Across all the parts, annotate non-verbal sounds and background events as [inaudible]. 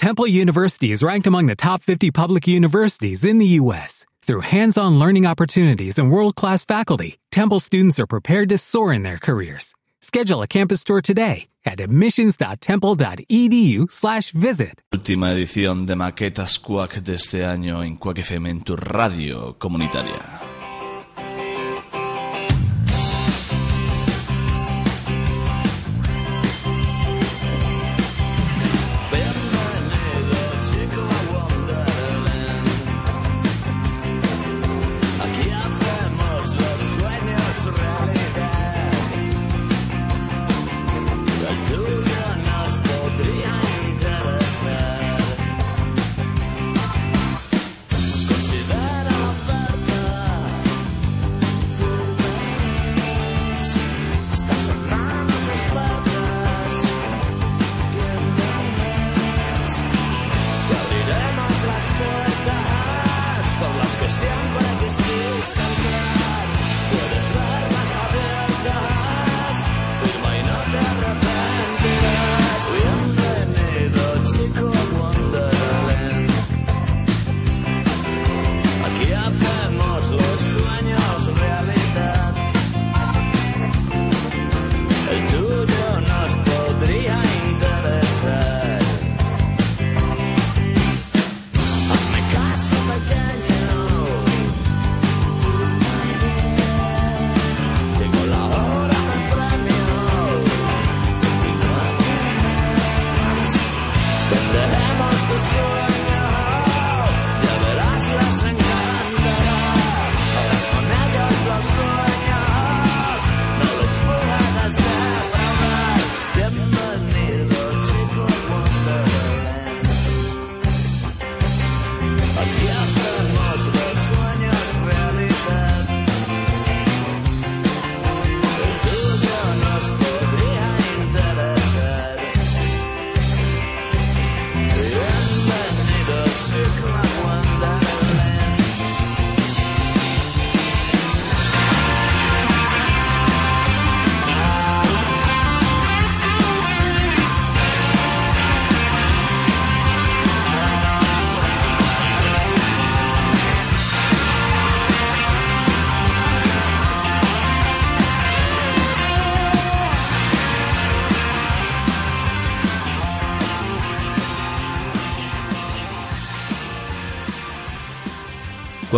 Temple University is ranked among the top 50 public universities in the U.S. Through hands-on learning opportunities and world-class faculty, Temple students are prepared to soar in their careers. Schedule a campus tour today at admissions.temple.edu slash visit. Última edición de Maquetas Quack de este año en Quack FM en tu radio comunitaria.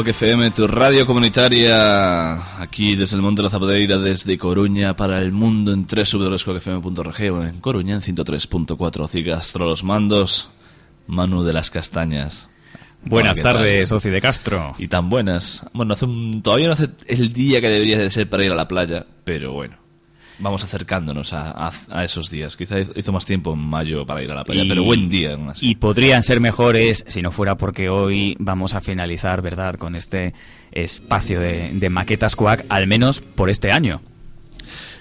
Cuac FM, tu radio comunitaria, aquí desde el Monte de la Zapadeira, desde Coruña, para el mundo en www.cuacfm.org o en Coruña en 103.4. Cigastro los mandos, Manu de las Castañas. Buenas tardes, Soci de Castro. Y tan buenas. Bueno, hace todavía no hace el día que debería de ser para ir a la playa, pero bueno vamos acercándonos a, esos días. Quizá hizo más tiempo en mayo para ir a la playa, pero buen día. Y podrían ser mejores si no fuera porque hoy vamos a finalizar, ¿verdad?, con este espacio de, maquetas Quack, al menos por este año.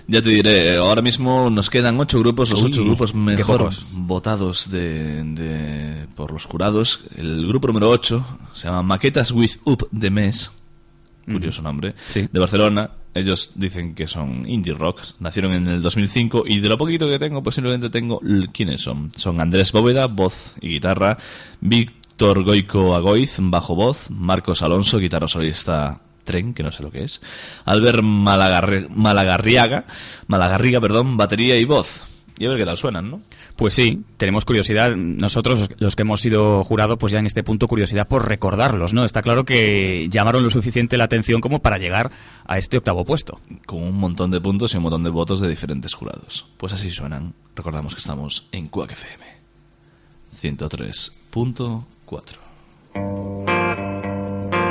Ya te diré, ahora mismo nos quedan ocho grupos, los ocho grupos mejor votados de, por los jurados. El grupo número ocho se llama Maquetas with Up de Mes, curioso nombre, de Barcelona. Ellos dicen que son indie rocks, nacieron en el 2005 y de lo poquito que tengo, pues simplemente tengo quiénes son. Son Andrés Bóveda, voz y guitarra, Víctor Goico Agoiz, bajo voz, Marcos Alonso, guitarra solista tren, que no sé lo que es, Albert Malagarriaga, Malagarriga, perdón, batería y voz. Y a ver qué tal suenan, ¿no? Pues sí, tenemos curiosidad. Nosotros, los que hemos sido jurados, pues ya en este punto curiosidad por recordarlos, ¿no? Está claro que llamaron lo suficiente la atención como para llegar a este octavo puesto. Con un montón de puntos y un montón de votos de diferentes jurados. Pues así suenan. Recordamos que estamos en Quack FM 103.4.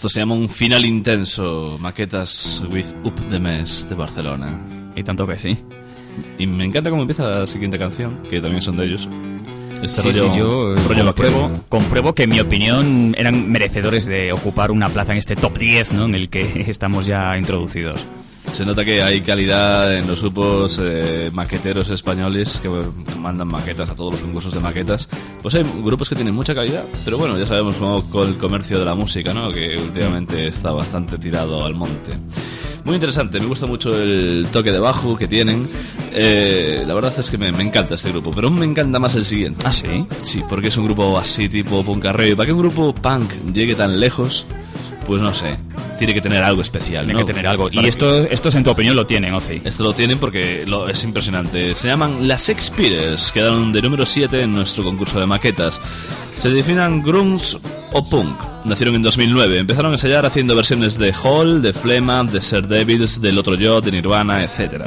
Esto se llama un final intenso, maquetas with Up the Mess de Barcelona. Y tanto que sí. Y me encanta cómo empieza la siguiente canción, que también son de ellos. Este sí, sí, yo compruebo, compruebo, que en mi opinión eran merecedores de ocupar una plaza en este top 10 ¿no? en el que [laughs] estamos ya introducidos. Se nota que hay calidad en los grupos eh, maqueteros españoles que mandan maquetas a todos los concursos de maquetas. Pues hay grupos que tienen mucha calidad, pero bueno, ya sabemos cómo con el comercio de la música, ¿no? Que últimamente está bastante tirado al monte. Muy interesante, me gusta mucho el toque de bajo que tienen. Eh, la verdad es que me, encanta este grupo, pero me encanta más el siguiente. ¿Ah, sí? Sí, porque es un grupo así tipo punk arreo. para que un grupo punk llegue tan lejos, pues no sé, tiene que tener algo especial. Tiene que tener algo. y esto, estos, en tu opinión, lo tienen, Ozzy. Esto lo tienen porque lo, es impresionante. Se llaman las Expires, quedaron de número 7 en nuestro concurso de maquetas. Se definen grunge o punk. Nacieron en 2009. Empezaron a ensayar haciendo versiones de Hall, de Flema, de Ser Devils, del Otro Yo, de Nirvana, etc.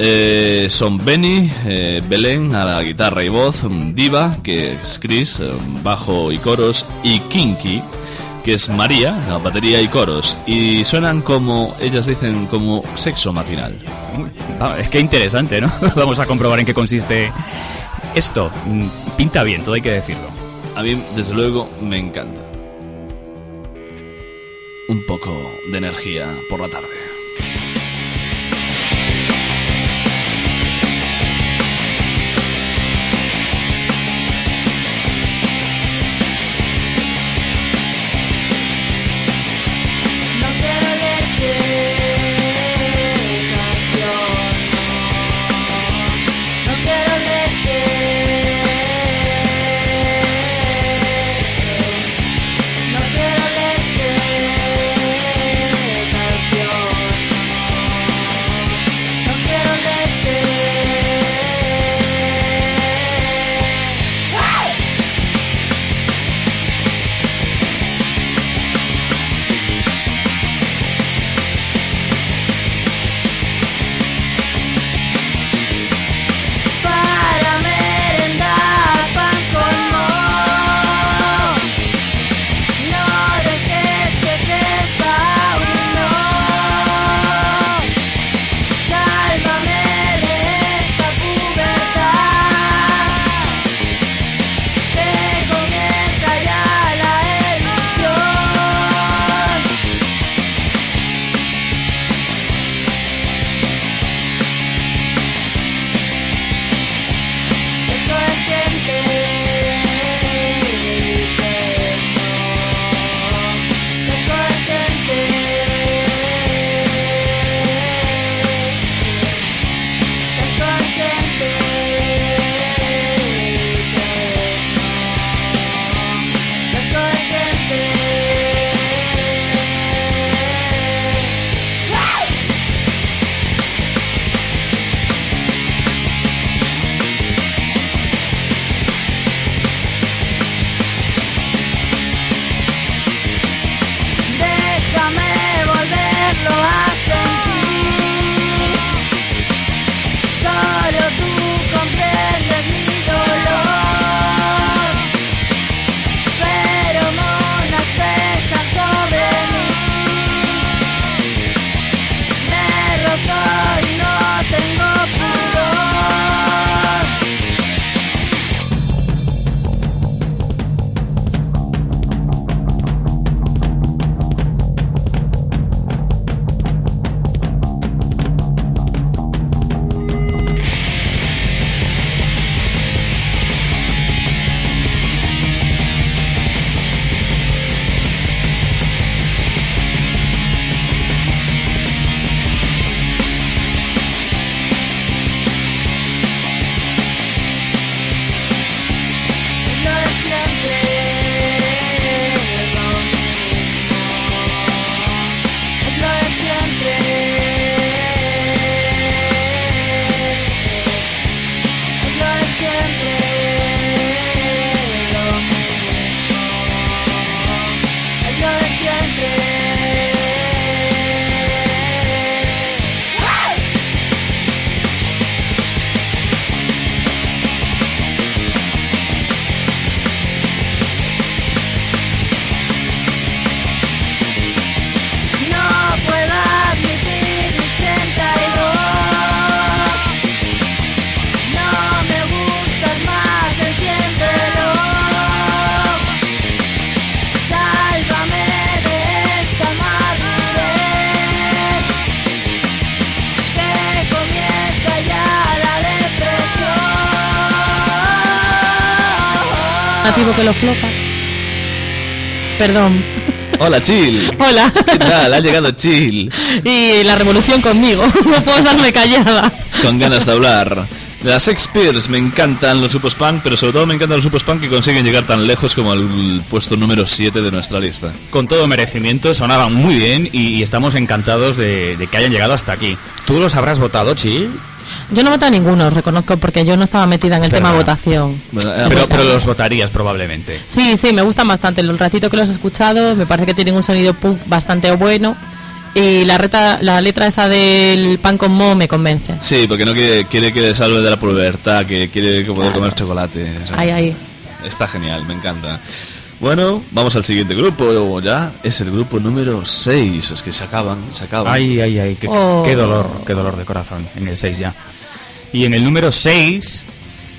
Eh, son Benny, eh, Belén a la guitarra y voz, Diva, que es Chris, eh, bajo y coros, y Kinky, que es María, la batería y coros. Y suenan como, ellas dicen, como sexo matinal. es que interesante, ¿no? [laughs] Vamos a comprobar en qué consiste esto. Mm, pinta bien, todo hay que decirlo. A mí, desde luego, me encanta. Un poco de energía por la tarde. Lo flopa. Perdón. Hola, Chill. [laughs] Hola. ¿Qué tal? Ha llegado Chill. Y la revolución conmigo. [laughs] No puedo darme callada. Con ganas de hablar. De las Sex me encantan los supos punk, pero sobre todo me encantan los supos punk que consiguen llegar tan lejos como al puesto número 7 de nuestra lista. Con todo merecimiento, sonaban muy bien y, estamos encantados de, de, que hayan llegado hasta aquí. ¿Tú los habrás votado, Chill? Yo no voté a ninguno, reconozco, porque yo no estaba metida en el tema votación. pero, pero, los votarías probablemente. Sí, sí, me gustan bastante. El ratito que los he escuchado, me parece que tienen un sonido punk bastante bueno. y la, reta, la letra esa del pan con mo me convence. Sí, porque no quiere, quiere que le salve de la pubertad, que quiere poder comer chocolate. ahí, ahí. Está genial, me encanta. Bueno, vamos al siguiente grupo ya. Es el grupo número 6. Es que se acaban, se acaban. Ay, ay, ay, qué, oh. qué dolor, qué dolor de corazón en el 6 ya. Y en el número 6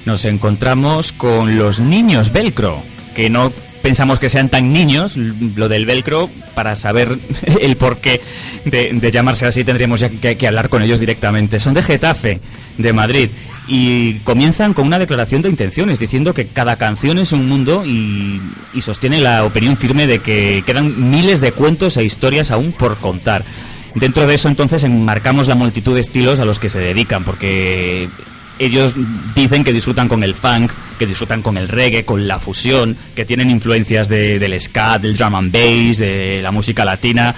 nos encontramos con los niños velcro, que no pensamos que sean tan niños, lo del velcro, para saber [laughs] el porqué de, llamarse así tendríamos ya que, hablar con ellos directamente. Son de Getafe, de Madrid, y comienzan con una declaración de intenciones, diciendo que cada canción es un mundo y, y sostiene la opinión firme de que quedan miles de cuentos e historias aún por contar. Dentro de eso entonces enmarcamos la multitud de estilos a los que se dedican, porque ellos dicen que disfrutan con el funk, que disfrutan con el reggae, con la fusión, que tienen influencias del ska, del drum and bass, de la música latina.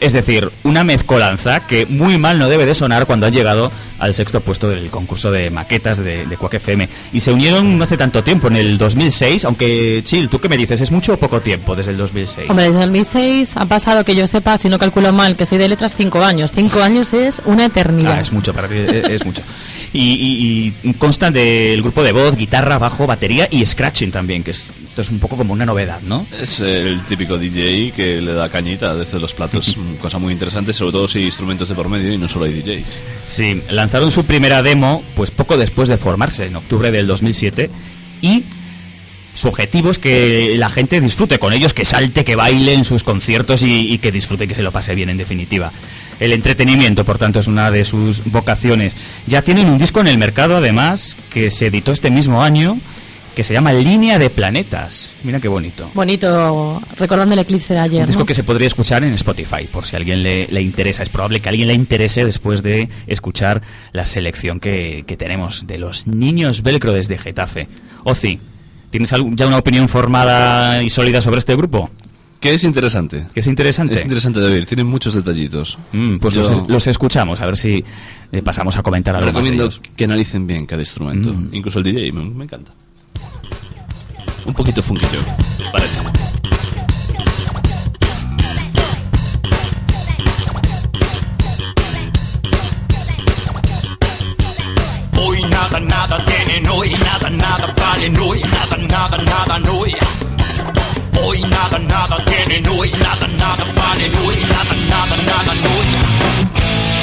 Es decir, una mezcolanza que muy mal no debe de sonar cuando han llegado al sexto puesto del concurso de maquetas de, de FM. Y se unieron no hace tanto tiempo, en el 2006, aunque, Chill, ¿tú qué me dices? ¿Es mucho o poco tiempo desde el 2006? Hombre, desde el 2006 ha pasado, que yo sepa, si no calculo mal, que soy de letras, cinco años. Cinco años es una eternidad. Ah, es mucho, para es mucho [laughs] y, consta del grupo de voz, guitarra, bajo, batería y scratching también, que es, esto es un poco como una novedad, ¿no? Es el típico DJ que le da cañita desde los platos, [laughs] cosa muy interesante, sobre todo si hay instrumentos de por medio y no solo hay DJs. Sí, lanzaron su primera demo pues poco después de formarse, en octubre del 2007, y su objetivo es que la gente disfrute con ellos, que salte, que baile en sus conciertos y, y que disfrute, que se lo pase bien en definitiva. El entretenimiento, por tanto, es una de sus vocaciones. Ya tienen un disco en el mercado, además, que se editó este mismo año, que se llama Línea de Planetas. Mira qué bonito. Bonito, recordando el eclipse de ayer. Un disco que se podría escuchar en Spotify, por si a alguien le, interesa. Es probable que a alguien le interese después de escuchar la selección que, que tenemos de los niños velcro desde Getafe. Ozi, ¿tienes ya una opinión formada y sólida sobre este grupo? Que es interesante. Que es interesante. Es interesante de oír, tiene muchos detallitos. Mm, pues los, escuchamos, a ver si eh, pasamos a comentar algo Recomiendo más que analicen bien cada instrumento, mm. incluso el DJ, me, encanta. Un poquito funkillo, parece. Hoy nada, nada tienen, hoy nada, nada valen, hoy nada, nada, nada, no. Hoy nada, nada tienen, hoy nada, nada valen, hoy nada, nada, nada, no.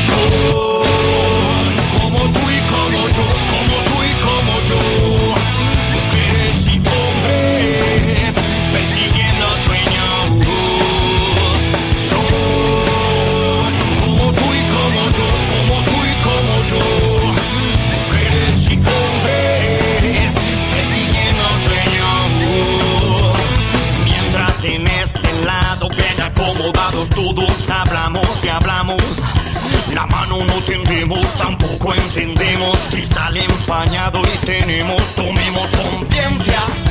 Son todos hablamos y hablamos. La mano no tendemos, tampoco entendemos. Cristal empañado y tenemos, tomemos conciencia. Conciencia.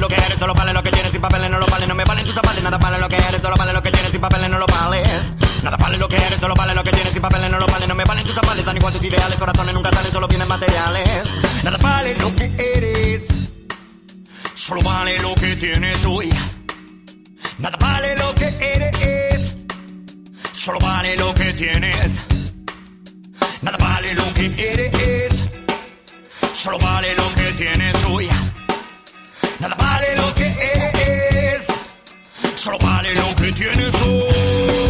Lo que eres, solo vale lo que tienes y papeles no lo valen, no me valen tus zapatos. Nada vale lo que eres, solo vale lo que tienes y papeles no lo vales. Nada vale lo que eres, solo vale lo que tienes y papeles no lo valen, no me valen tus zapatos. Dan igual tus ideales, corazones nunca salen, solo vienen materiales. Nada vale lo que eres, solo vale lo que tienes hoy. Nada vale lo que eres, solo vale lo que tienes. Nada vale lo que eres, solo vale lo que tienes hoy. Vale lo que eres, solo vale lo que tienes. Hoy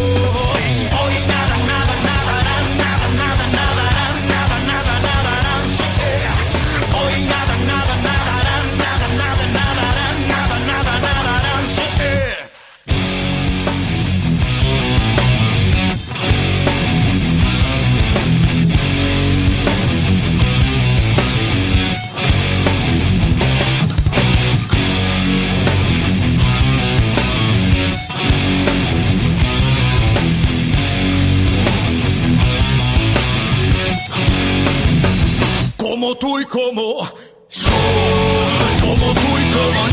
como tú y como yo, como tú y como yo,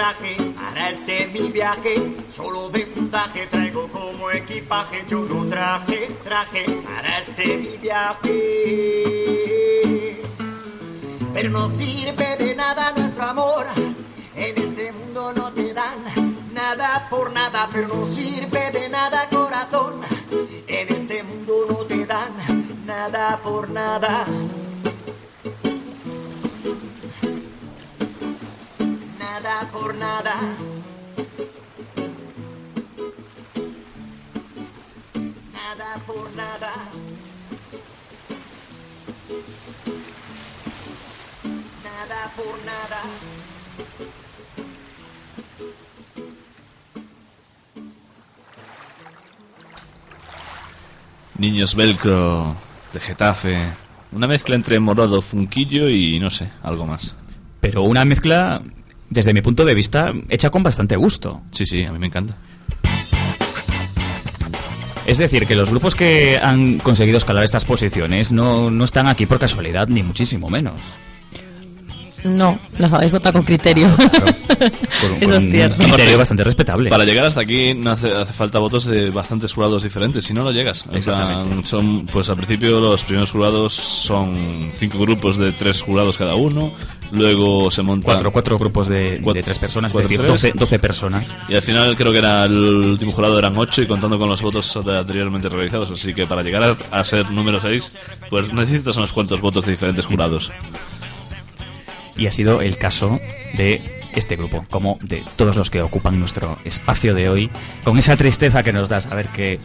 traje, para este mi viaje, solo de traigo como equipaje. Yo no traje, traje para este mi viaje. Pero no sirve de nada nuestro amor, en este mundo no te dan nada por nada, pero no sirve de nada corazón, en este mundo no te dan nada por nada. Nada. Nada por nada. Nada por nada. Niños Velcro de Getafe. Una mezcla entre morado, funquillo y no sé, algo más. Pero una mezcla, desde mi punto de vista, hecha con bastante gusto. Sí, sí, a mí me encanta. Es decir, que los grupos que han conseguido escalar estas posiciones no, no están aquí por casualidad, ni muchísimo menos. No, los habéis votado con criterio. [laughs] Con, Eso con es cierto. un criterio bastante respetable. Para llegar hasta aquí no hace, hace falta votos de bastantes jurados diferentes, si no, no llegas. En Exactamente. plan, son, pues al principio los primeros jurados son cinco grupos de tres jurados cada uno, luego se montan... Cuatro, cuatro grupos de, de Cuatro- tres personas, es cuatro, decir, tres. 12, 12 personas. Y al final creo que era el último jurado eran ocho y contando con los votos anteriormente realizados. Así que para llegar a, a ser número seis, pues necesitas unos cuantos votos de diferentes jurados. Y ha sido el caso de este grupo, como de todos los que ocupan nuestro espacio de hoy, con esa tristeza que nos da saber que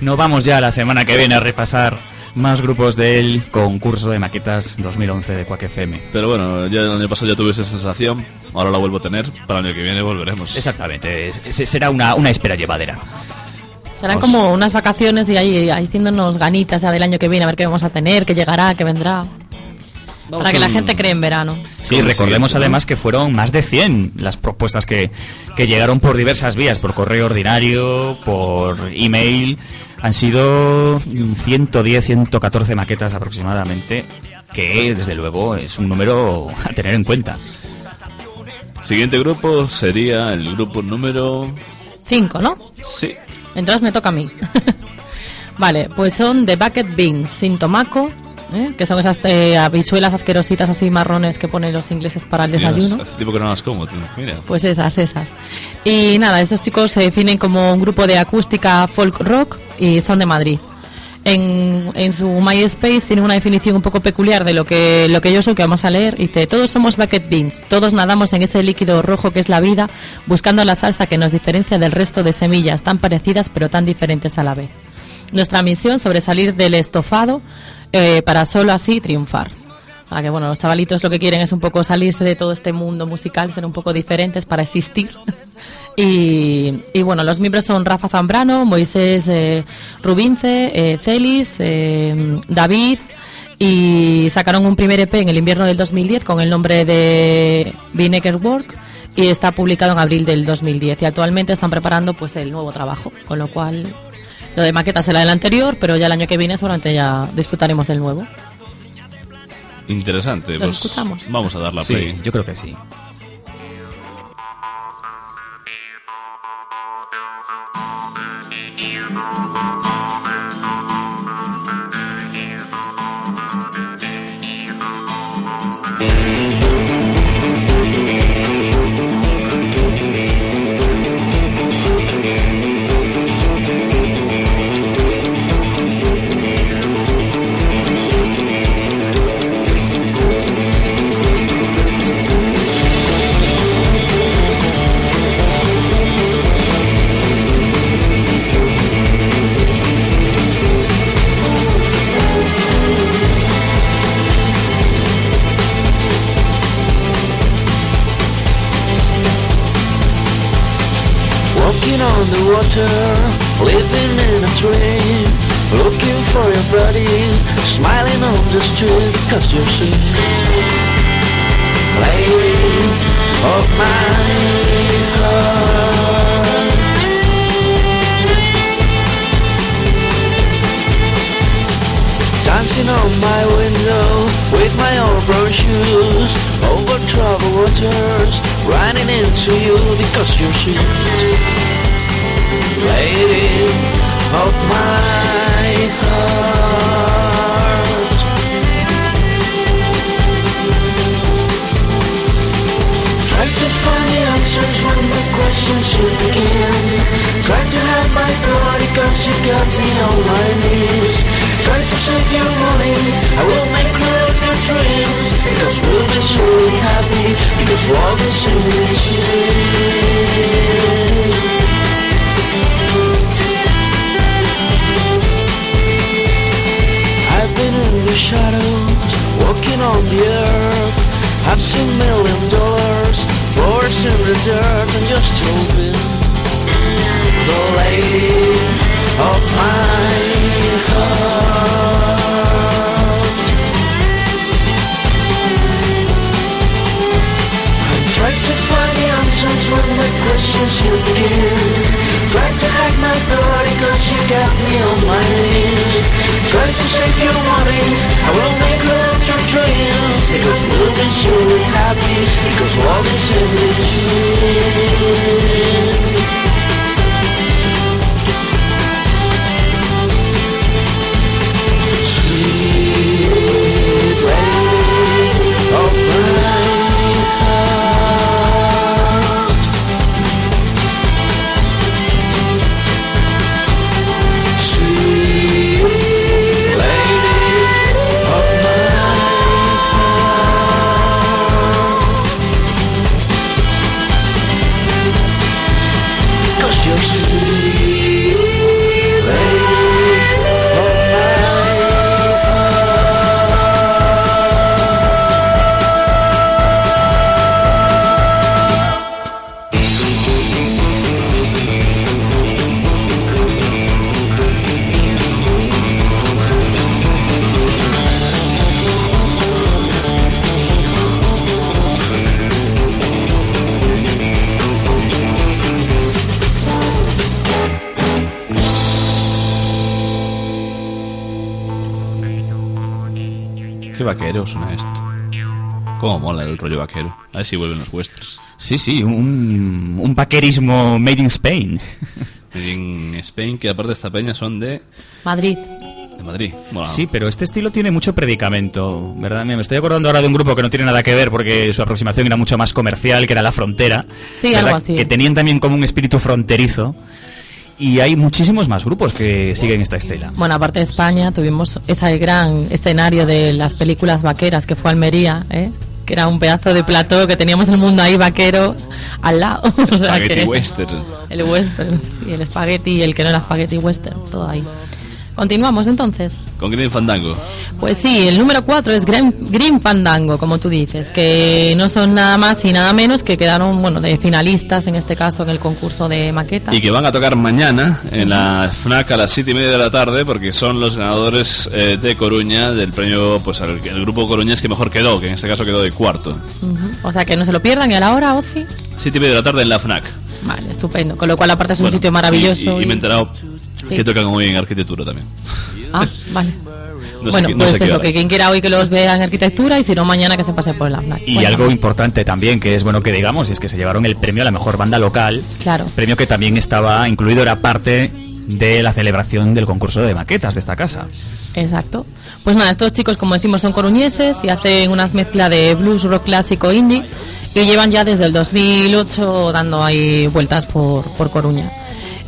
no vamos ya la semana que viene a repasar más grupos del concurso de maquetas 2011 de Quack FM. Pero bueno, ya el año pasado ya tuve esa sensación, ahora la vuelvo a tener, para el año que viene volveremos. Exactamente, es- será una, una espera llevadera. Serán como unas vacaciones y ahí, ahí haciéndonos ganitas ya del año que viene, a ver qué vamos a tener, qué llegará, qué vendrá. Vamos para que la gente cree en verano. Sí, recordemos además que fueron más de 100 las propuestas que, que llegaron por diversas vías, por correo ordinario, por email. Han sido 110, 114 maquetas aproximadamente, que desde luego es un número a tener en cuenta. Siguiente grupo sería el grupo número... Cinco, ¿no? Sí, Entonces me toca a mí. [laughs] vale, pues son The Bucket Beans sin tomaco, ¿eh? que son esas eh, habichuelas asquerositas así marrones que ponen los ingleses para el Dios, desayuno. hace tiempo que no las como, tío. Mira. Pues esas, esas. Y nada, estos chicos se definen como un grupo de acústica folk rock y son de Madrid. En, en su MySpace tiene una definición un poco peculiar de lo que, lo que yo soy, que vamos a leer. Dice, todos somos bucket beans, todos nadamos en ese líquido rojo que es la vida, buscando la salsa que nos diferencia del resto de semillas tan parecidas pero tan diferentes a la vez. Nuestra misión, sobresalir del estofado eh, para solo así triunfar. Ah, que bueno, los chavalitos lo que quieren es un poco salirse de todo este mundo musical, ser un poco diferentes para existir. [laughs] y, y bueno, los miembros son Rafa Zambrano, Moisés eh, Rubince, eh, Celis, eh, David y sacaron un primer EP en el invierno del 2010 con el nombre de Vinegar Work y está publicado en abril del 2010 y actualmente están preparando pues el nuevo trabajo, con lo cual lo de maqueta será del anterior, pero ya el año que viene seguramente ya disfrutaremos del nuevo. Interesante. ¿Los pues escuchamos? Vamos a dar la Sí, play. yo creo que sí. On the water, living in a dream looking for your buddy, smiling on the street because you're sweet. Lady of my heart. Dancing on my window with my old brown shoes over troubled waters, running into you because you're sweet. Lady of my heart. Try to find the answers when the questions should begin. Try to have my body cause you got me on my knees. Try to save your money, I will make close your dreams. Because we'll be so happy, because love is in between. The shadows, walking on the earth. I've seen million dollars, floors in the dirt, and just hoping the lady of my heart. I try to find the answers when the questions you begin. Try to hack my body cause you got me on my knees. Try to save your money, I will make love your dreams. Because be surely happy, because love is in vaquero suena esto. Cómo mola el rollo vaquero. A ver si vuelven los westerns. Sí, sí, un, un vaquerismo made in Spain. [laughs] En Spain, que aparte de esta peña son de, Madrid. de Madrid. Bueno, Sí, pero este estilo tiene mucho predicamento, ¿verdad? Me estoy acordando ahora de un grupo que no tiene nada que ver porque su aproximación era mucho más comercial, que era La Frontera. Sí, ¿verdad? algo así. Que tenían también como un espíritu fronterizo. Y hay muchísimos más grupos que siguen esta estela. Bueno, aparte de España, tuvimos ese gran escenario de las películas vaqueras que fue Almería, ¿eh? que era un pedazo de plató que teníamos el mundo ahí vaquero al lado. [laughs] O sea Spaghetti que- western. El western, sí, el espagueti y el que no era espagueti western, todo ahí. Continuamos entonces. Con Green Fandango. Pues sí, el número 4 es Green, Green Fandango, como tú dices, que no son nada más y nada menos que quedaron, bueno, de finalistas, en este caso, en el concurso de maqueta. Y que van a tocar mañana en la FNAC a las 7 y media de la tarde porque son los ganadores eh, de Coruña del premio, pues al- el grupo coruñés que mejor quedó, que en este caso quedó de cuarto. Ujú. O sea, que no se lo pierdan y a la hora, Ozi. 7 y media de la tarde en la FNAC. Vale, estupendo. Con lo cual, aparte, es un sitio y- maravilloso. Y, y me he enterado Sí. que tocan hoy en arquitectura también. Ah, vale. No [laughs] bueno, no pues eso, que quien quiera hoy que los vea en arquitectura y si no, mañana que se pase por la FNAC. Y algo importante también, que es bueno que digamos, es que se llevaron el premio a la mejor banda local. Claro. Premio que también estaba incluido, era parte de la celebración del concurso de maquetas de esta casa. Exacto. Pues nada, estos chicos, como decimos, son coruñeses y hacen unas mezclas de blues, rock clásico, indie y llevan ya desde el 2008 dando ahí vueltas por, por Coruña.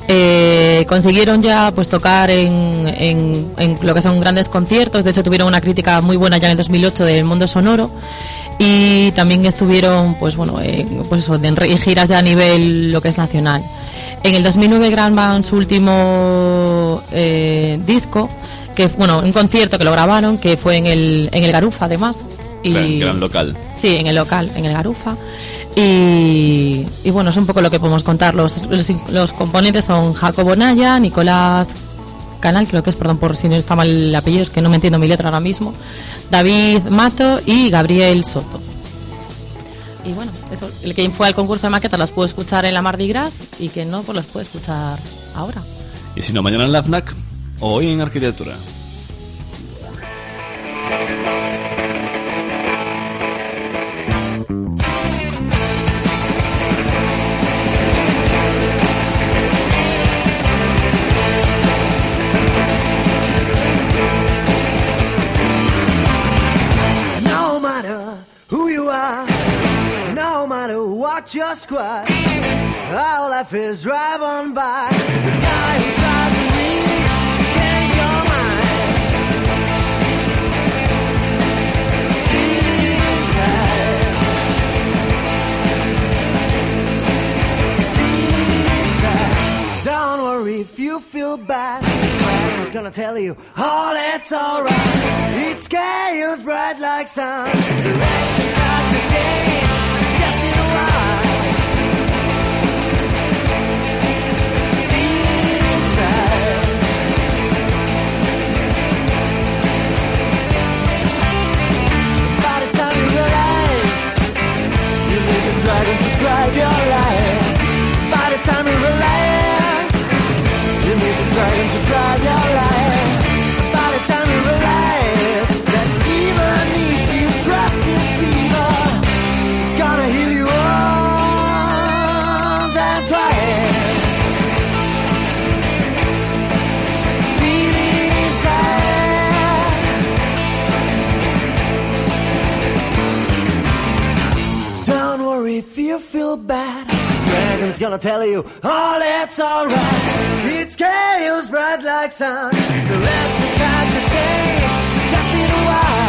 Eh, consiguieron ya pues tocar en, en- en lo que son grandes conciertos, de hecho tuvieron una crítica muy buena ya en el 2008 del mundo sonoro y también estuvieron pues bueno en, pues eso, en giras ya a nivel lo que es nacional. En el 2009 graban su último eh, disco, que bueno, un concierto que lo grabaron, que fue en el, en el Garufa además. Y, Gran, gran local. Sí, en el local, en el Garufa. Y, bueno, es un poco lo que podemos contar. Los, los, componentes son Jacobo Naya, Nicolás Canal, creo que es, perdón por si no está mal el apellido, es que no me entiendo mi letra ahora mismo, David Mato y Gabriel Soto. Y bueno, eso, el que fue al concurso de maquetas las puede escuchar en la Mardi Gras y que no, pues las puede escuchar ahora. Y si no, mañana en la FNAC o hoy en arquitectura. Your squad, our life is drive on by. The guy who drives the wheels gains your mind. Feel inside. Feel inside. Don't worry if you feel bad. He's gonna tell you oh, all it's alright. It scales bright like sun. The your just in a while. Dragon to drive your life. By the time you realize you need the dragon to drive your feel bad. Dragon's gonna tell you oh, all it's alright. It's scales bright like sun. The rest can catch your shame just in a while.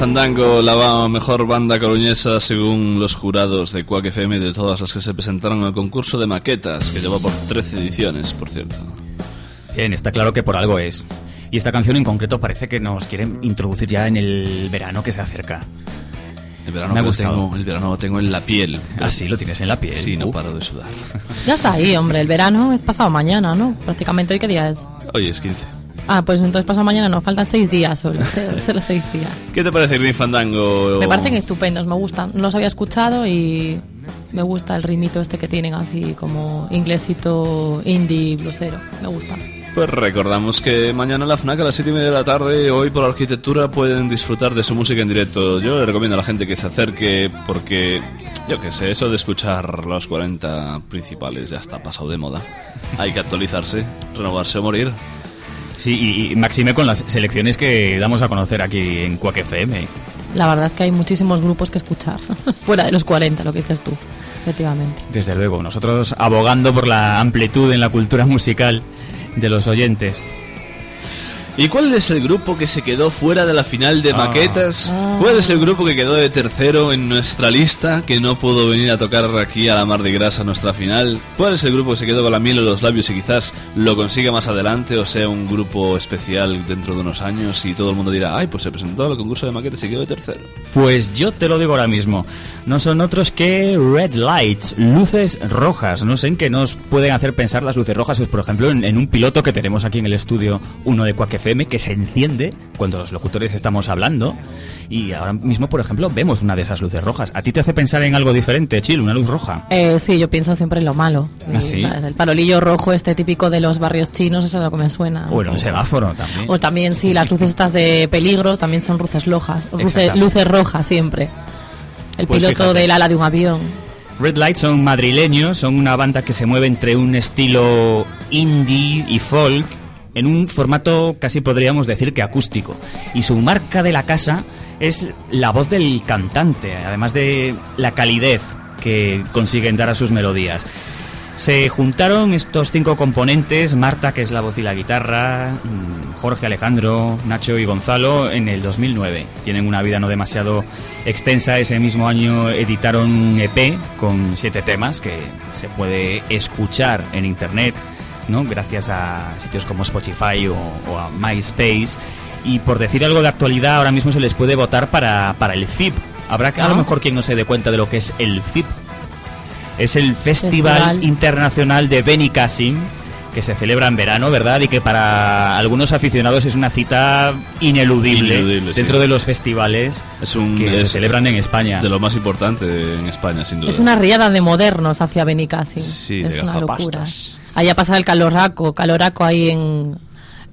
Fandango, la mejor banda coruñesa según los jurados de Quack FM de todas las que se presentaron al concurso de maquetas, que lleva por 13 ediciones, por cierto. Bien, está claro que por algo es. Y esta canción en concreto parece que nos quieren introducir ya en el verano que se acerca. El verano, Me ha gustado. tengo, el verano lo tengo en la piel. Así lo tienes en la piel. Sí, no Uh. paro de sudar. Ya está ahí, hombre. El verano es pasado mañana, ¿no? Prácticamente hoy, ¿qué día es? Hoy es 15. Ah, pues entonces pasado mañana no, faltan seis días solo. [laughs] Solo seis días. ¿Qué te parece Green Fandango? Me parecen estupendos, me gustan. No los había escuchado y me gusta el ritmito este que tienen así como inglesito indie blusero. Me gusta. Pues recordamos que mañana en la FNAC a las 7 y media de la tarde, hoy por arquitectura, pueden disfrutar de su música en directo. Yo le recomiendo a la gente que se acerque porque, yo qué sé, eso de escuchar los 40 principales ya está pasado de moda. Hay que actualizarse, renovarse o morir. Sí, y, y máxime con las selecciones que damos a conocer aquí en Quack FM. La verdad es que hay muchísimos grupos que escuchar. [laughs] Fuera de los 40, lo que dices tú. Efectivamente. Desde luego, nosotros abogando por la amplitud en la cultura musical de los oyentes. ¿Y cuál es el grupo que se quedó fuera de la final de Ah. maquetas? ¿Cuál es el grupo que quedó de tercero en nuestra lista, que no pudo venir a tocar aquí a la Mar de Grasa nuestra final? ¿Cuál es el grupo que se quedó con la miel en los labios y quizás lo consiga más adelante o sea un grupo especial dentro de unos años y todo el mundo dirá, ay, pues se presentó al concurso de maquetas y quedó de tercero? Pues yo te lo digo ahora mismo. No son otros que red lights, luces rojas. No sé en qué nos pueden hacer pensar las luces rojas. Pues, por ejemplo, en, en un piloto que tenemos aquí en el estudio, uno de Quack FM, que se enciende cuando los locutores estamos hablando. Y ahora mismo, por ejemplo, vemos una de esas luces rojas. ¿A ti te hace pensar en algo diferente, Chil? Una luz roja. Eh, sí, yo pienso siempre en lo malo. ¿Ah. El farolillo rojo, este típico de los barrios chinos, eso es lo que me suena. Bueno, un semáforo también. O también, sí, las luces estas de peligro también son luces rojas. Luces, rojas siempre. El Pues piloto fíjate. del ala de un avión. Red Lights son madrileños, son una banda que se mueve entre un estilo indie y folk en un formato casi podríamos decir que acústico. Y su marca de la casa es la voz del cantante, además de la calidez que consiguen dar a sus melodías. Se juntaron estos cinco componentes, Marta, que es la voz y la guitarra, mm, Jorge Alejandro, Nacho y Gonzalo, en el 2009. Tienen una vida no demasiado extensa. Ese mismo año editaron un EP con siete temas que se puede escuchar en internet, ¿no? gracias a sitios como Spotify o, o a MySpace. Y por decir algo de actualidad, ahora mismo se les puede votar para, para el FIP. Habrá que, a lo Ah. mejor quien no se dé cuenta de lo que es el FIP. Es el Festival, Festival. Internacional de Benicassim, que se celebra en verano, ¿verdad? Y que para algunos aficionados es una cita ineludible, Ineludible, sí. dentro de los festivales Es un que se celebran en España. de lo más importante en España, sin duda. Es una riada de modernos hacia Benicassim. Sí, es de una locura. Allá pasa el caloraco, caloraco ahí en,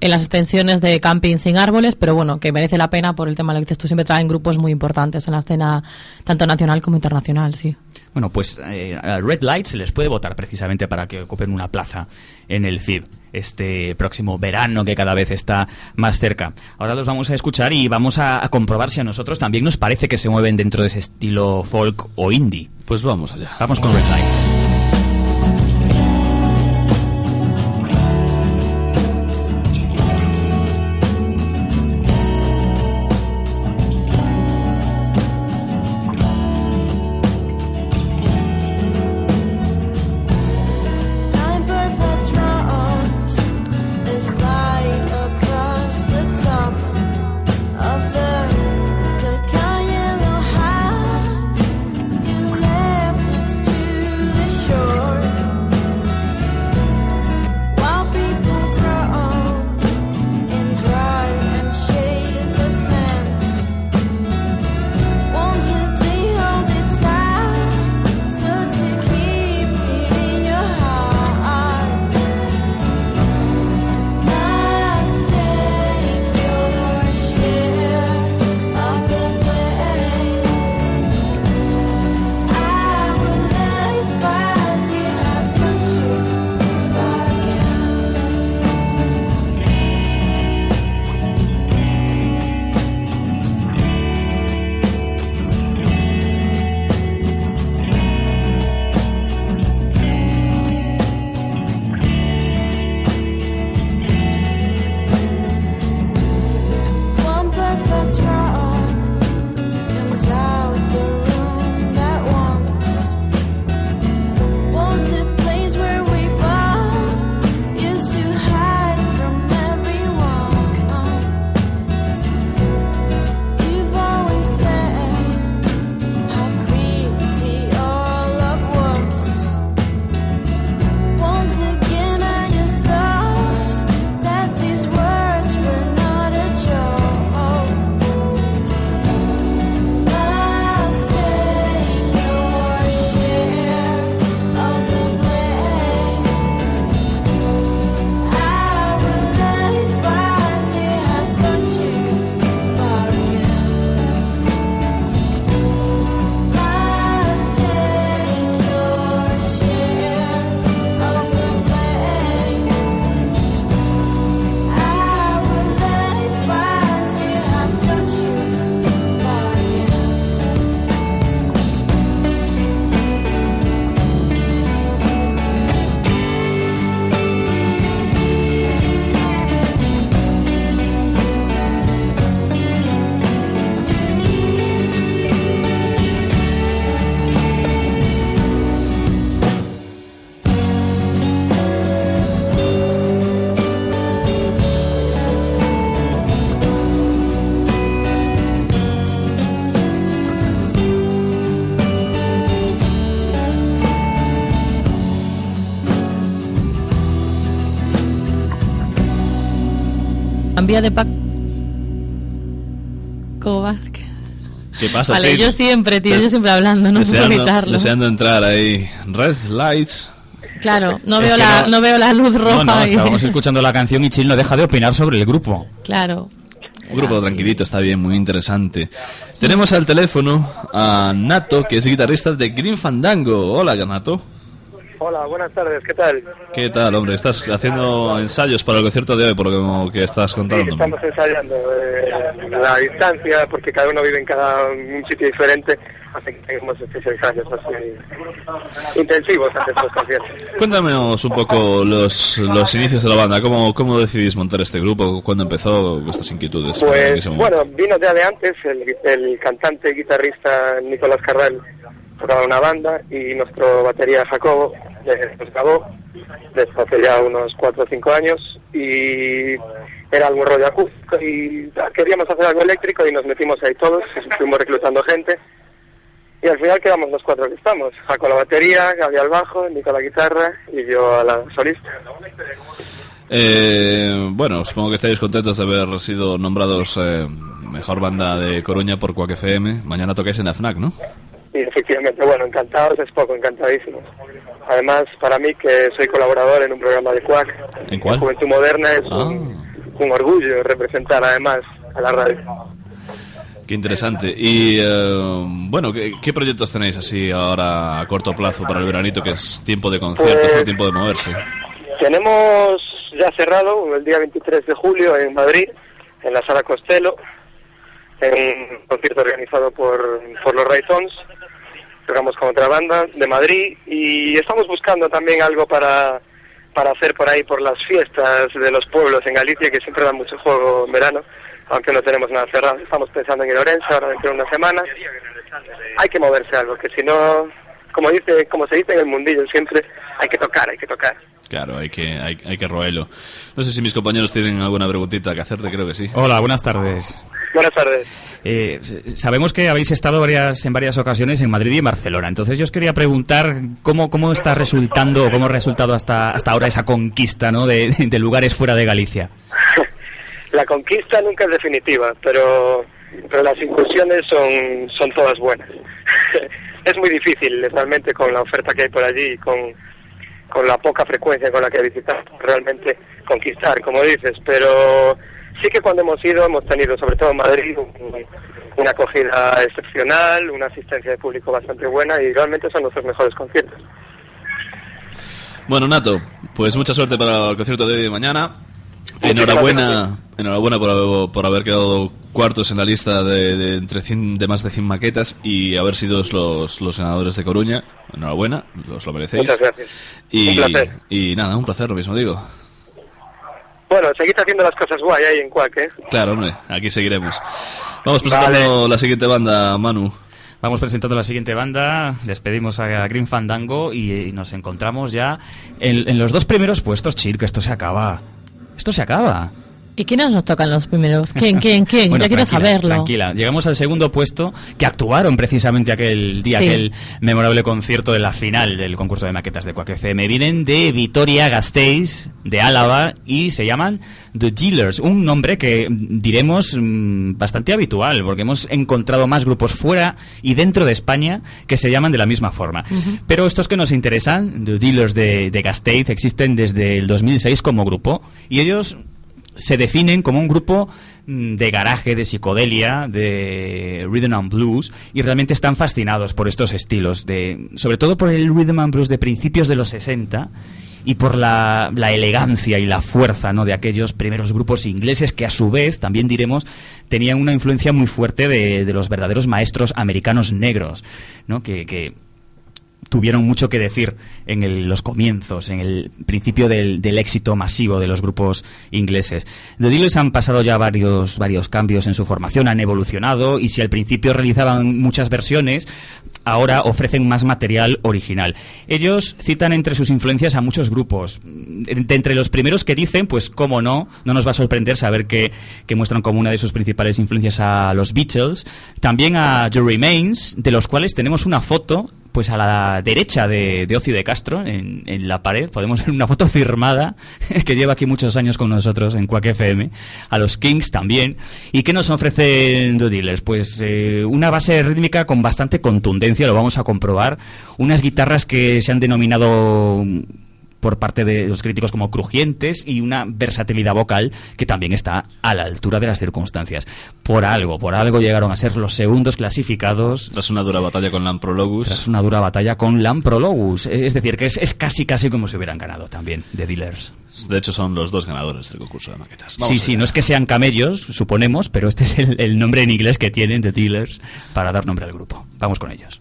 en las extensiones de camping sin árboles, pero bueno, que merece la pena por el tema de lo que dices tú. Siempre traen grupos muy importantes en la escena, tanto nacional como internacional, sí. Bueno, pues eh, a Red Light se les puede votar precisamente para que ocupen una plaza en el FIB este próximo verano que cada vez está más cerca. Ahora los vamos a escuchar y vamos a, a comprobar si a nosotros también nos parece que se mueven dentro de ese estilo folk o indie. Pues vamos allá. Vamos con Red Lights. Vía de Paco Vázquez. ¿Qué pasa, Vale, yo siempre, tío, yo siempre hablando, no puedo deseando, evitarlo. deseando entrar ahí. Red Lights. Claro, no veo, la, no- no veo la luz roja. No, estábamos [laughs] escuchando la canción y Chil no deja de opinar sobre el grupo. Claro. Un grupo tranquilito, está bien, muy interesante. Tenemos al teléfono a Nato, que es guitarrista de Green Fandango. Hola, Nato. Hola, buenas tardes, ¿qué tal? ¿Qué tal, hombre? Estás haciendo ensayos para el concierto de hoy, por lo que, estás Sí, contándome. estamos ensayando eh, la distancia, porque cada uno vive en cada un sitio diferente, así que tenemos estos ensayos así intensivos antes de los conciertos. Cuéntanos un poco los, los inicios de la banda. ¿Cómo, ¿Cómo decidís montar este grupo? ¿Cuándo empezó vuestras inquietudes? Pues bueno, vino ya de antes, el, el cantante y guitarrista Nicolás Carral tocaba una banda y nuestro batería Jacobo eh, nos grabó desde hace ya unos 4 o 5 años y era algún rollo acústico y queríamos hacer algo eléctrico y nos metimos ahí todos, fuimos reclutando gente y al final quedamos los cuatro que estamos, Jaco la batería, Gaby al bajo, Nico la guitarra y yo a la solista. Eh, bueno, supongo que estáis contentos de haber sido nombrados eh, mejor banda de Coruña por Quack FM. Mañana tocáis en la FNAC, ¿no? Y efectivamente, bueno, encantados es poco, encantadísimos. Además, para mí que soy colaborador en un programa de Quack, ¿En cuál? Juventud Moderna, es Ah. un, un orgullo representar además a la radio. Qué interesante. Y eh, bueno, ¿qué, qué proyectos tenéis así ahora a corto plazo para el veranito, que es tiempo de conciertos, Pues- tiempo de moverse? Tenemos ya cerrado el día 23 de julio en Madrid, en la Sala Costello, en un concierto organizado por, por los Raytons. Tocamos con otra banda de Madrid y estamos buscando también algo para, para hacer por ahí, por las fiestas de los pueblos en Galicia, que siempre dan mucho juego en verano, aunque no tenemos nada cerrado. Estamos pensando en ir a Orense ahora dentro de una semana. Hay que moverse algo, que si no, como, dice, como se dice en el mundillo siempre, hay que tocar, hay que tocar. Claro, hay que, hay, hay que roerlo. No sé si mis compañeros tienen alguna preguntita que hacerte, creo que sí. Hola, buenas tardes. Buenas tardes. Eh, sabemos que habéis estado varias, en varias ocasiones en Madrid y en Barcelona. Entonces yo os quería preguntar cómo, cómo está resultando, o cómo ha resultado hasta, hasta ahora esa conquista ¿no? de, de lugares fuera de Galicia. [laughs] La conquista nunca es definitiva, pero, pero las incursiones son, son todas buenas. [laughs] es muy difícil, realmente, con la oferta que hay por allí y con, con la poca frecuencia con la que visitamos, realmente conquistar, como dices, pero sí que cuando hemos ido hemos tenido, sobre todo en Madrid, un- una acogida excepcional, una asistencia de público bastante buena y realmente son nuestros mejores conciertos. Bueno, Nato, pues mucha suerte para el concierto de hoy de mañana. Enhorabuena, enhorabuena por, haber- por haber quedado cuartos en la lista de, de entre 100 de más de 100 maquetas y haber sido los, los ganadores de Coruña. Enhorabuena, os lo merecéis. Muchas gracias. Y, Un placer. y nada, un placer, lo mismo digo. Bueno, seguid haciendo las cosas guay ahí en Cuac, ¿eh? Claro, hombre, aquí seguiremos. Vamos presentando la siguiente banda, Manu. Vamos presentando la siguiente banda, despedimos a Green Fandango y, y nos encontramos ya en, en los dos primeros puestos, Chil, que esto se acaba. Esto se acaba. ¿Y quiénes nos tocan los primeros? ¿Quién, quién, quién? [laughs] Bueno, ya quiero saberlo. Tranquila, llegamos al segundo puesto que actuaron precisamente aquel día, Sí. aquel memorable concierto de la final del concurso de maquetas de Quack FM. Vienen de Vitoria Gasteiz, de Álava, y se llaman The Dealers, un nombre que diremos mm, bastante habitual, porque hemos encontrado más grupos fuera y dentro de España que se llaman de la misma forma. Pero estos que nos interesan, The Dealers de, de Gasteiz, existen desde el 2006 como grupo, y ellos se definen como un grupo mm, de garaje, de psicodelia, de rhythm and blues y realmente están fascinados por estos estilos, de, sobre todo por el rhythm and blues de principios de los 60 y por la, la elegancia y la fuerza ¿no? de aquellos primeros grupos ingleses que a su vez, también diremos, tenían una influencia muy fuerte de, de los verdaderos maestros americanos negros, ¿no? que, que tuvieron mucho que decir en los comienzos, en el principio del, éxito masivo de los grupos ingleses. The Dealers han pasado ya varios, varios cambios en su formación, han evolucionado y si al principio realizaban muchas versiones, ahora ofrecen más material original. Ellos citan entre sus influencias a muchos grupos. De entre los primeros que dicen, pues cómo no, no nos va a sorprender saber que, que muestran como una de sus principales influencias a los Beatles, también a The Remains, de los cuales tenemos una foto pues a la derecha de, Ocio de Castro, en, en la pared, podemos ver una foto firmada [laughs] que lleva aquí muchos años con nosotros en Quack FM, a los Kings también. ¿Y qué nos ofrecen The Dealers? Pues eh, una base rítmica con bastante contundencia, lo vamos a comprobar. Unas guitarras que se han denominado por parte de los críticos como crujientes y una versatilidad vocal que también está a la altura de las circunstancias. Por algo, por algo llegaron a ser los segundos clasificados Tras una dura batalla con Lamprologus. tras una dura batalla con Lamprologus. Es decir, que es, es casi casi como si hubieran ganado también de Dealers. De hecho, son los dos ganadores del concurso de maquetas. Vamos sí, sí, no es que sean camellos, suponemos, pero este es el, el nombre en inglés que tienen de Dealers para dar nombre al grupo. Vamos con ellos.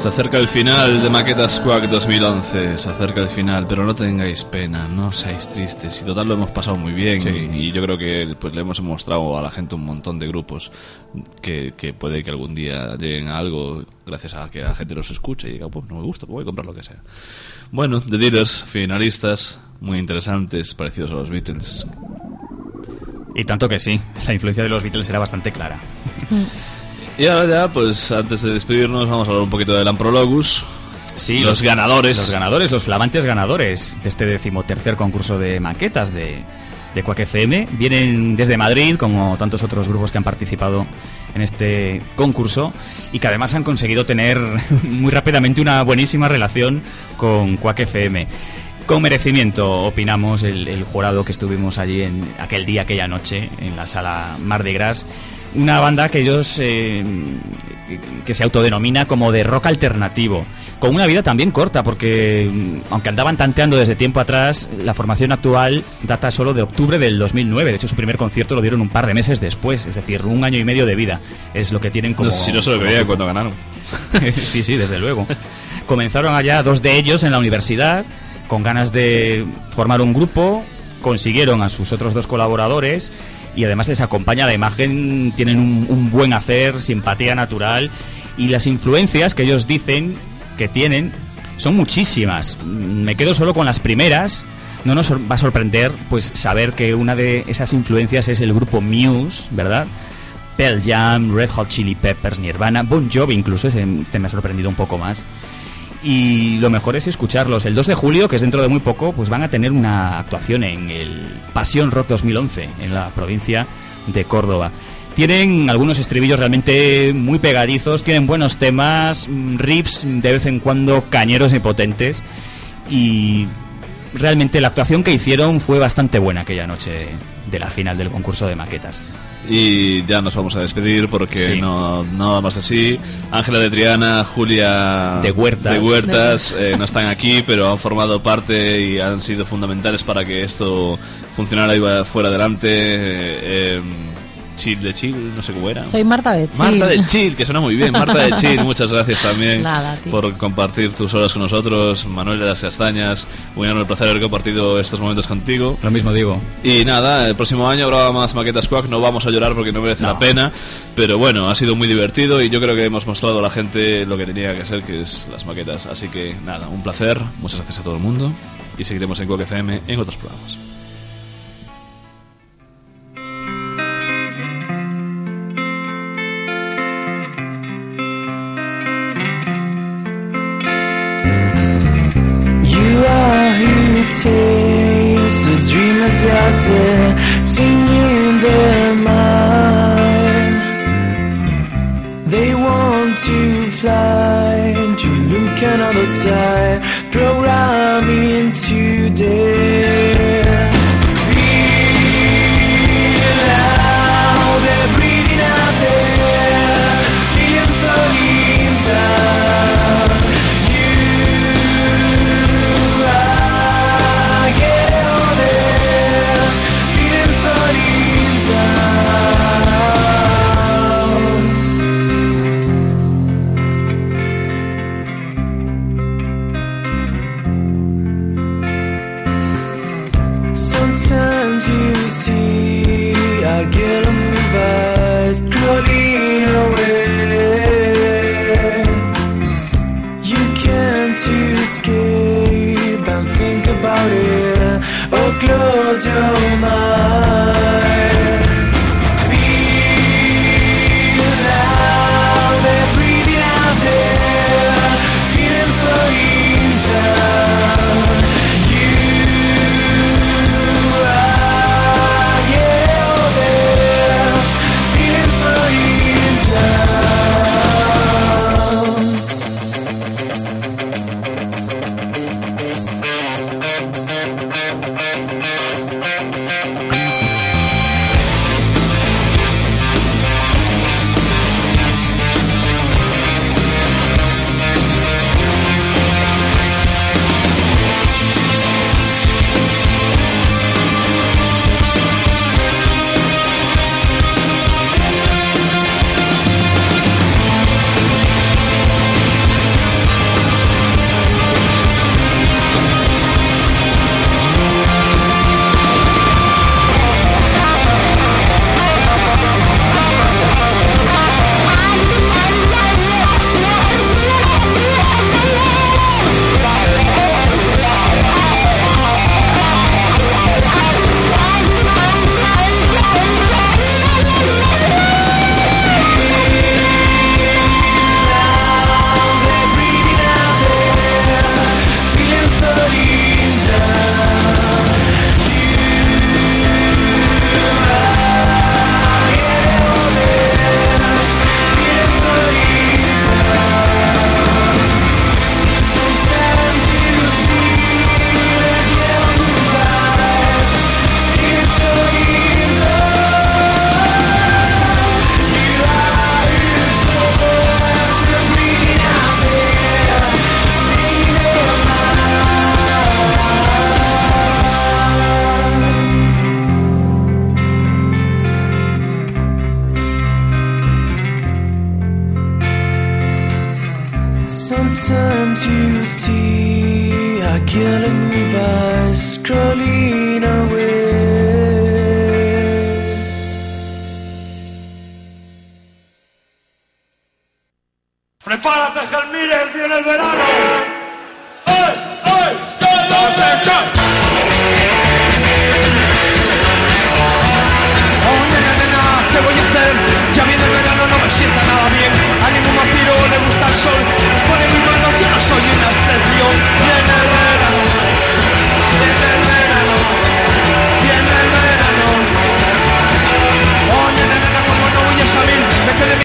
Se acerca el final de Maquetas Quack 2011. Se acerca el final, pero no tengáis pena, no seáis tristes. Y total lo hemos pasado muy bien. Y yo creo que pues le hemos mostrado a la gente un montón de grupos que, que puede que algún día lleguen a algo gracias a que la gente los escuche y diga, pues no me gusta, pues voy a comprar lo que sea. Bueno, The Dealers, finalistas, muy interesantes, parecidos a los Beatles. Y tanto que sí, la influencia de los Beatles era bastante clara. Y ahora ya, pues antes de despedirnos, vamos a hablar un poquito del Amprologus. Sí, los, ganadores. Los ganadores, los flamantes ganadores de este decimotercer concurso de maquetas de, de Quack FM. Vienen desde Madrid, como tantos otros grupos que han participado en este concurso y que además han conseguido tener [laughs] muy rápidamente una buenísima relación con Quack FM. Con merecimiento, opinamos, el, el jurado que estuvimos allí en aquel día, aquella noche, en la sala Mar de Gras. Una banda que ellos eh, que se autodenomina como de rock alternativo, con una vida también corta, porque mm, aunque andaban tanteando desde tiempo atrás, la formación actual data solo de octubre del 2009. De hecho, su primer concierto lo dieron un par de meses después, es decir, un año y medio de vida. Es lo que tienen como. No si no se lo creía cuando ganaron. [laughs] sí, sí, desde luego. Comenzaron allá dos de ellos en la universidad, con ganas de formar un grupo consiguieron a sus otros dos colaboradores y además les acompaña la imagen, tienen un, un buen hacer, simpatía natural y las influencias que ellos dicen que tienen son muchísimas. Me quedo solo con las primeras. No nos va a sorprender pues saber que una de esas influencias es el grupo Muse, ¿verdad? Pearl Jam, Red Hot Chili Peppers, Nirvana, Bon Jovi incluso, este me ha sorprendido un poco más. Y lo mejor es escucharlos. El 2 de julio, que es dentro de muy poco, pues van a tener una actuación en el Pasión Rock 2011 en la provincia de Córdoba. Tienen algunos estribillos realmente muy pegadizos, tienen buenos temas, mm, riffs de vez en cuando cañeros y potentes. Y realmente la actuación que hicieron fue bastante buena aquella noche de la final del concurso de maquetas. Y ya nos vamos a despedir porque Sí. no nada más así. Ángela de Triana, Julia De Huertas. de Huertas, eh, no están aquí, pero han formado parte y han sido fundamentales para que esto funcionara y va- fuera adelante. Eh, eh, Chill de Chill, no sé cómo era. Soy Marta de Chile. Marta de Chill, que suena muy bien. Marta de Chill, [laughs] muchas gracias también Nada, por compartir tus horas con nosotros. Manuel de las Castañas, un enorme placer haber compartido estos momentos contigo. Lo mismo digo. Y nada, el próximo año habrá más maquetas Quack, no vamos a llorar porque no merece No. la pena, pero bueno, ha sido muy divertido y yo creo que hemos mostrado a la gente lo que tenía que ser, que es las maquetas. Así que nada, un placer, muchas gracias a todo el mundo y seguiremos en Quack FM en otros programas. The dreamers are setting in their mind. They want to fly to look another side, programming today.